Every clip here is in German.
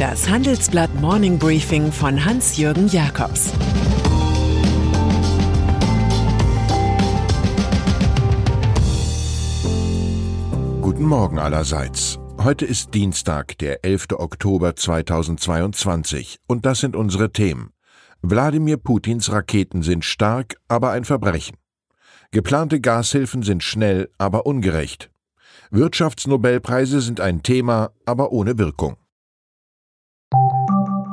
Das Handelsblatt Morning Briefing von Hans-Jürgen Jakobs Guten Morgen allerseits. Heute ist Dienstag, der 11. Oktober 2022 und das sind unsere Themen. Wladimir Putins Raketen sind stark, aber ein Verbrechen. Geplante Gashilfen sind schnell, aber ungerecht. Wirtschaftsnobelpreise sind ein Thema, aber ohne Wirkung.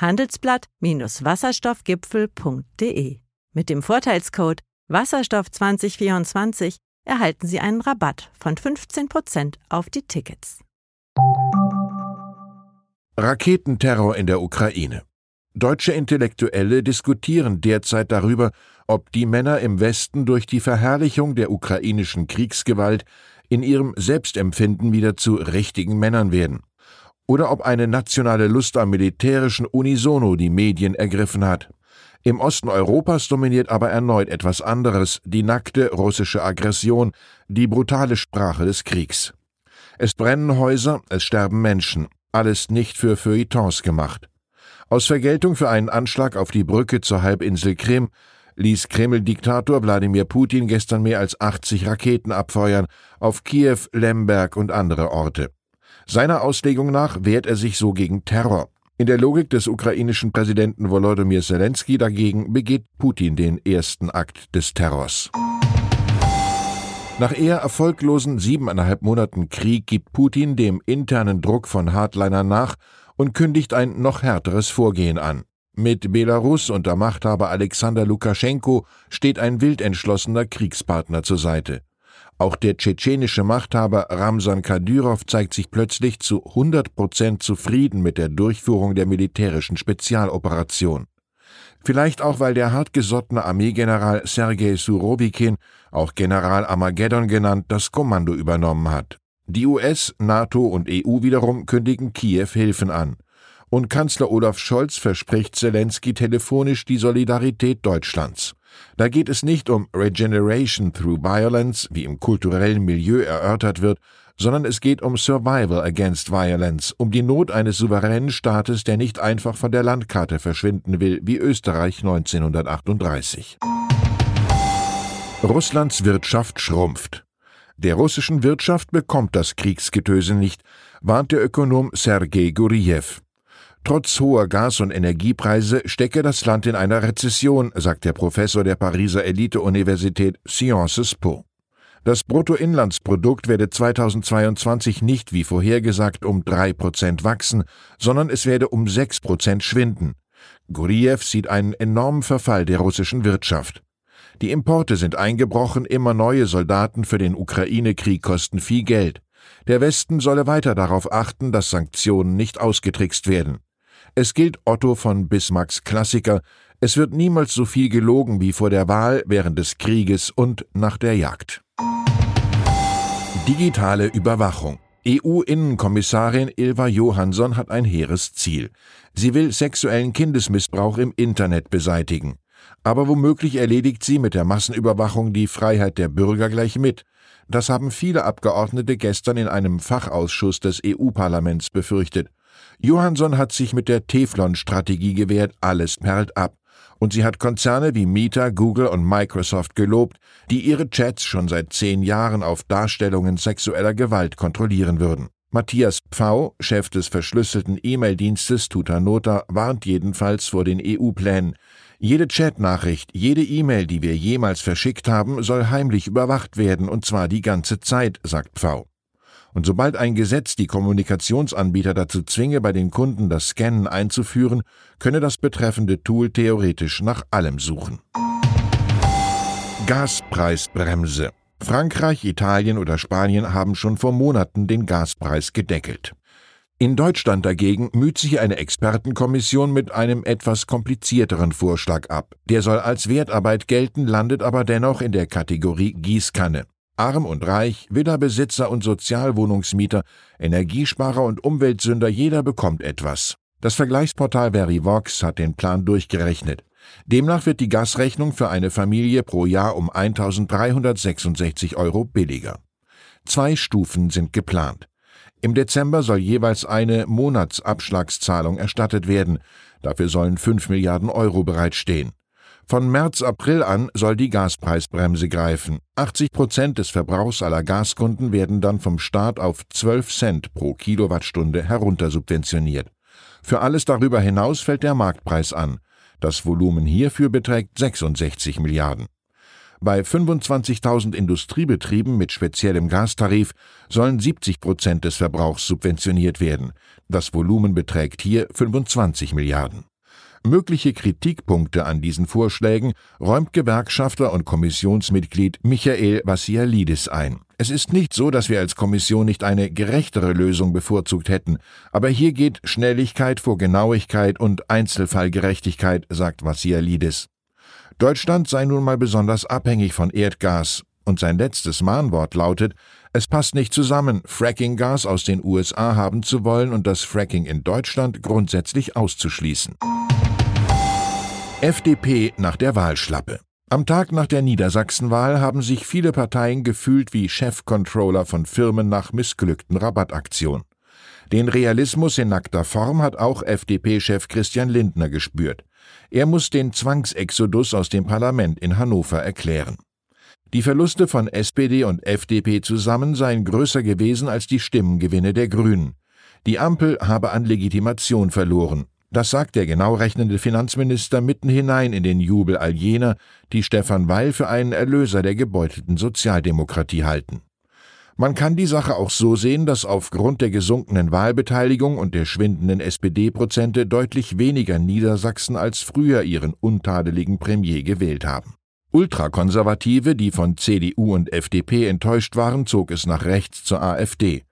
handelsblatt-wasserstoffgipfel.de. Mit dem Vorteilscode Wasserstoff 2024 erhalten Sie einen Rabatt von 15% auf die Tickets. Raketenterror in der Ukraine. Deutsche Intellektuelle diskutieren derzeit darüber, ob die Männer im Westen durch die Verherrlichung der ukrainischen Kriegsgewalt in ihrem Selbstempfinden wieder zu richtigen Männern werden, oder ob eine nationale Lust am militärischen Unisono die Medien ergriffen hat. Im Osten Europas dominiert aber erneut etwas anderes, die nackte russische Aggression, die brutale Sprache des Kriegs. Es brennen Häuser, es sterben Menschen, alles nicht für Feuilletons gemacht. Aus Vergeltung für einen Anschlag auf die Brücke zur Halbinsel Krim ließ Kreml-Diktator Wladimir Putin gestern mehr als 80 Raketen abfeuern auf Kiew, Lemberg und andere Orte. Seiner Auslegung nach wehrt er sich so gegen Terror. In der Logik des ukrainischen Präsidenten Volodymyr Zelensky dagegen begeht Putin den ersten Akt des Terrors. Nach eher erfolglosen siebeneinhalb Monaten Krieg gibt Putin dem internen Druck von Hardlinern nach und kündigt ein noch härteres Vorgehen an. Mit Belarus unter Machthaber Alexander Lukaschenko steht ein wildentschlossener Kriegspartner zur Seite. Auch der tschetschenische Machthaber Ramsan Kadyrov zeigt sich plötzlich zu 100 Prozent zufrieden mit der Durchführung der militärischen Spezialoperation. Vielleicht auch, weil der hartgesottene Armeegeneral Sergei Surovikin, auch General Armageddon genannt, das Kommando übernommen hat. Die US, NATO und EU wiederum kündigen Kiew Hilfen an. Und Kanzler Olaf Scholz verspricht Zelensky telefonisch die Solidarität Deutschlands. Da geht es nicht um Regeneration through Violence, wie im kulturellen Milieu erörtert wird, sondern es geht um Survival against Violence, um die Not eines souveränen Staates, der nicht einfach von der Landkarte verschwinden will, wie Österreich 1938. Russlands Wirtschaft schrumpft. Der russischen Wirtschaft bekommt das Kriegsgetöse nicht, warnt der Ökonom Sergei Guriev. Trotz hoher Gas- und Energiepreise stecke das Land in einer Rezession, sagt der Professor der Pariser Elite-Universität Sciences Po. Das Bruttoinlandsprodukt werde 2022 nicht wie vorhergesagt um drei Prozent wachsen, sondern es werde um sechs Prozent schwinden. Guriev sieht einen enormen Verfall der russischen Wirtschaft. Die Importe sind eingebrochen, immer neue Soldaten für den Ukraine-Krieg kosten viel Geld. Der Westen solle weiter darauf achten, dass Sanktionen nicht ausgetrickst werden. Es gilt Otto von Bismarcks Klassiker, es wird niemals so viel gelogen wie vor der Wahl, während des Krieges und nach der Jagd. Digitale Überwachung. EU-Innenkommissarin Ilva Johansson hat ein hehres Ziel. Sie will sexuellen Kindesmissbrauch im Internet beseitigen. Aber womöglich erledigt sie mit der Massenüberwachung die Freiheit der Bürger gleich mit. Das haben viele Abgeordnete gestern in einem Fachausschuss des EU-Parlaments befürchtet. Johansson hat sich mit der Teflon-Strategie gewehrt, alles perlt ab. Und sie hat Konzerne wie Meta, Google und Microsoft gelobt, die ihre Chats schon seit zehn Jahren auf Darstellungen sexueller Gewalt kontrollieren würden. Matthias Pfau, Chef des verschlüsselten E-Mail-Dienstes Tutanota, warnt jedenfalls vor den EU-Plänen. Jede Chatnachricht, jede E-Mail, die wir jemals verschickt haben, soll heimlich überwacht werden, und zwar die ganze Zeit, sagt Pfau. Und sobald ein Gesetz die Kommunikationsanbieter dazu zwinge, bei den Kunden das Scannen einzuführen, könne das betreffende Tool theoretisch nach allem suchen. Gaspreisbremse. Frankreich, Italien oder Spanien haben schon vor Monaten den Gaspreis gedeckelt. In Deutschland dagegen müht sich eine Expertenkommission mit einem etwas komplizierteren Vorschlag ab. Der soll als Wertarbeit gelten, landet aber dennoch in der Kategorie Gießkanne. Arm und Reich, Villa-Besitzer und Sozialwohnungsmieter, Energiesparer und Umweltsünder, jeder bekommt etwas. Das Vergleichsportal Verivox hat den Plan durchgerechnet. Demnach wird die Gasrechnung für eine Familie pro Jahr um 1366 Euro billiger. Zwei Stufen sind geplant. Im Dezember soll jeweils eine Monatsabschlagszahlung erstattet werden. Dafür sollen 5 Milliarden Euro bereitstehen. Von März, April an soll die Gaspreisbremse greifen. 80 Prozent des Verbrauchs aller Gaskunden werden dann vom Staat auf 12 Cent pro Kilowattstunde heruntersubventioniert. Für alles darüber hinaus fällt der Marktpreis an. Das Volumen hierfür beträgt 66 Milliarden. Bei 25.000 Industriebetrieben mit speziellem Gastarif sollen 70 Prozent des Verbrauchs subventioniert werden. Das Volumen beträgt hier 25 Milliarden. Mögliche Kritikpunkte an diesen Vorschlägen räumt Gewerkschafter und Kommissionsmitglied Michael Vassialidis ein. Es ist nicht so, dass wir als Kommission nicht eine gerechtere Lösung bevorzugt hätten, aber hier geht Schnelligkeit vor Genauigkeit und Einzelfallgerechtigkeit, sagt Vassialidis. Deutschland sei nun mal besonders abhängig von Erdgas, und sein letztes Mahnwort lautet, es passt nicht zusammen, Fracking-Gas aus den USA haben zu wollen und das Fracking in Deutschland grundsätzlich auszuschließen. FDP nach der Wahlschlappe. Am Tag nach der Niedersachsenwahl haben sich viele Parteien gefühlt wie Chefcontroller von Firmen nach missglückten Rabattaktionen. Den Realismus in nackter Form hat auch FDP-Chef Christian Lindner gespürt. Er muss den Zwangsexodus aus dem Parlament in Hannover erklären. Die Verluste von SPD und FDP zusammen seien größer gewesen als die Stimmengewinne der Grünen. Die Ampel habe an Legitimation verloren. Das sagt der genau rechnende Finanzminister mitten hinein in den Jubel all jener, die Stefan Weil für einen Erlöser der gebeutelten Sozialdemokratie halten. Man kann die Sache auch so sehen, dass aufgrund der gesunkenen Wahlbeteiligung und der schwindenden SPD-Prozente deutlich weniger Niedersachsen als früher ihren untadeligen Premier gewählt haben. Ultrakonservative, die von CDU und FDP enttäuscht waren, zog es nach rechts zur AfD.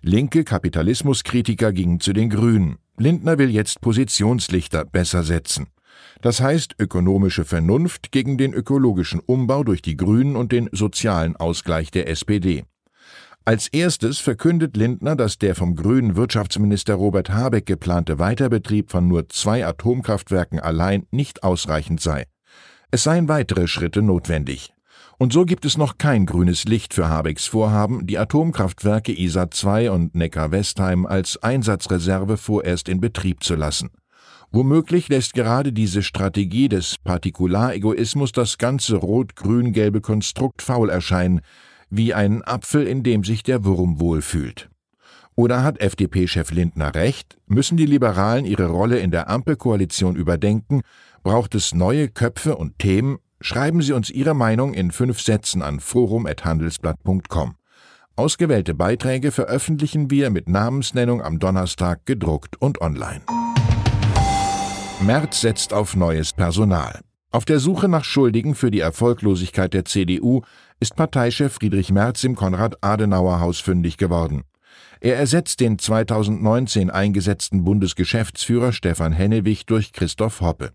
Linke Kapitalismuskritiker gingen zu den Grünen. Lindner will jetzt Positionslichter besser setzen. Das heißt ökonomische Vernunft gegen den ökologischen Umbau durch die Grünen und den sozialen Ausgleich der SPD. Als erstes verkündet Lindner, dass der vom grünen Wirtschaftsminister Robert Habeck geplante Weiterbetrieb von nur zwei Atomkraftwerken allein nicht ausreichend sei. Es seien weitere Schritte notwendig. Und so gibt es noch kein grünes Licht für Habecks Vorhaben, die Atomkraftwerke ISA 2 und Neckar-Westheim als Einsatzreserve vorerst in Betrieb zu lassen. Womöglich lässt gerade diese Strategie des Partikularegoismus das ganze rot-grün-gelbe Konstrukt faul erscheinen, wie ein Apfel, in dem sich der Wurm wohlfühlt. Oder hat FDP-Chef Lindner recht? Müssen die Liberalen ihre Rolle in der Ampelkoalition überdenken? Braucht es neue Köpfe und Themen? Schreiben Sie uns Ihre Meinung in fünf Sätzen an forum.handelsblatt.com. Ausgewählte Beiträge veröffentlichen wir mit Namensnennung am Donnerstag gedruckt und online. Merz setzt auf neues Personal. Auf der Suche nach Schuldigen für die Erfolglosigkeit der CDU ist Parteichef Friedrich Merz im Konrad-Adenauer-Haus fündig geworden. Er ersetzt den 2019 eingesetzten Bundesgeschäftsführer Stefan Hennewig durch Christoph Hoppe.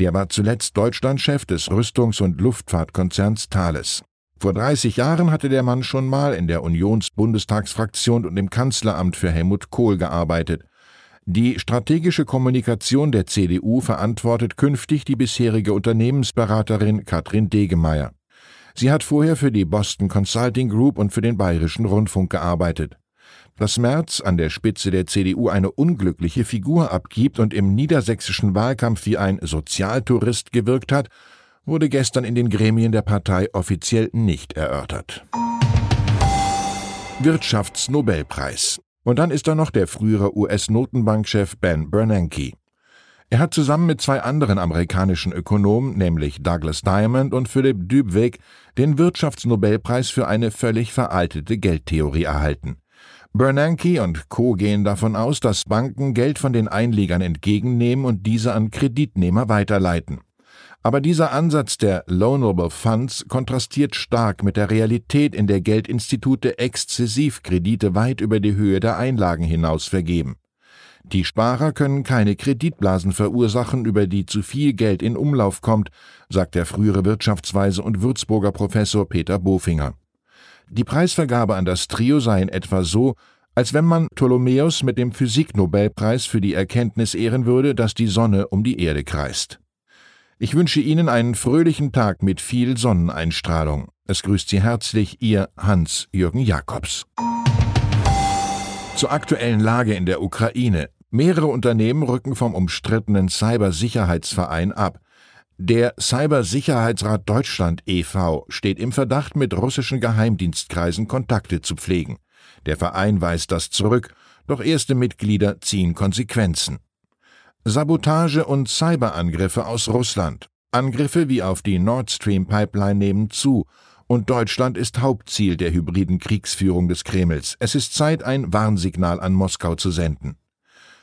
Der war zuletzt Deutschlandchef des Rüstungs- und Luftfahrtkonzerns Thales. Vor 30 Jahren hatte der Mann schon mal in der Unions-Bundestagsfraktion und im Kanzleramt für Helmut Kohl gearbeitet. Die strategische Kommunikation der CDU verantwortet künftig die bisherige Unternehmensberaterin Katrin Degemeyer. Sie hat vorher für die Boston Consulting Group und für den Bayerischen Rundfunk gearbeitet. Dass Merz an der Spitze der CDU eine unglückliche Figur abgibt und im niedersächsischen Wahlkampf wie ein Sozialtourist gewirkt hat, wurde gestern in den Gremien der Partei offiziell nicht erörtert. Wirtschaftsnobelpreis. Und dann ist da noch der frühere US-Notenbankchef Ben Bernanke. Er hat zusammen mit zwei anderen amerikanischen Ökonomen, nämlich Douglas Diamond und Philipp Dübweg, den Wirtschaftsnobelpreis für eine völlig veraltete Geldtheorie erhalten. Bernanke und Co. gehen davon aus, dass Banken Geld von den Einlegern entgegennehmen und diese an Kreditnehmer weiterleiten. Aber dieser Ansatz der Loanable Funds kontrastiert stark mit der Realität, in der Geldinstitute exzessiv Kredite weit über die Höhe der Einlagen hinaus vergeben. Die Sparer können keine Kreditblasen verursachen, über die zu viel Geld in Umlauf kommt, sagt der frühere Wirtschaftsweise und Würzburger Professor Peter Bofinger. Die Preisvergabe an das Trio sei in etwa so, als wenn man Ptolemäus mit dem Physiknobelpreis für die Erkenntnis ehren würde, dass die Sonne um die Erde kreist. Ich wünsche Ihnen einen fröhlichen Tag mit viel Sonneneinstrahlung. Es grüßt Sie herzlich Ihr Hans-Jürgen Jakobs. Zur aktuellen Lage in der Ukraine. Mehrere Unternehmen rücken vom umstrittenen Cybersicherheitsverein ab. Der Cybersicherheitsrat Deutschland e.V. steht im Verdacht, mit russischen Geheimdienstkreisen Kontakte zu pflegen. Der Verein weist das zurück, doch erste Mitglieder ziehen Konsequenzen. Sabotage und Cyberangriffe aus Russland. Angriffe wie auf die Nord Stream Pipeline nehmen zu, und Deutschland ist Hauptziel der hybriden Kriegsführung des Kremls. Es ist Zeit, ein Warnsignal an Moskau zu senden.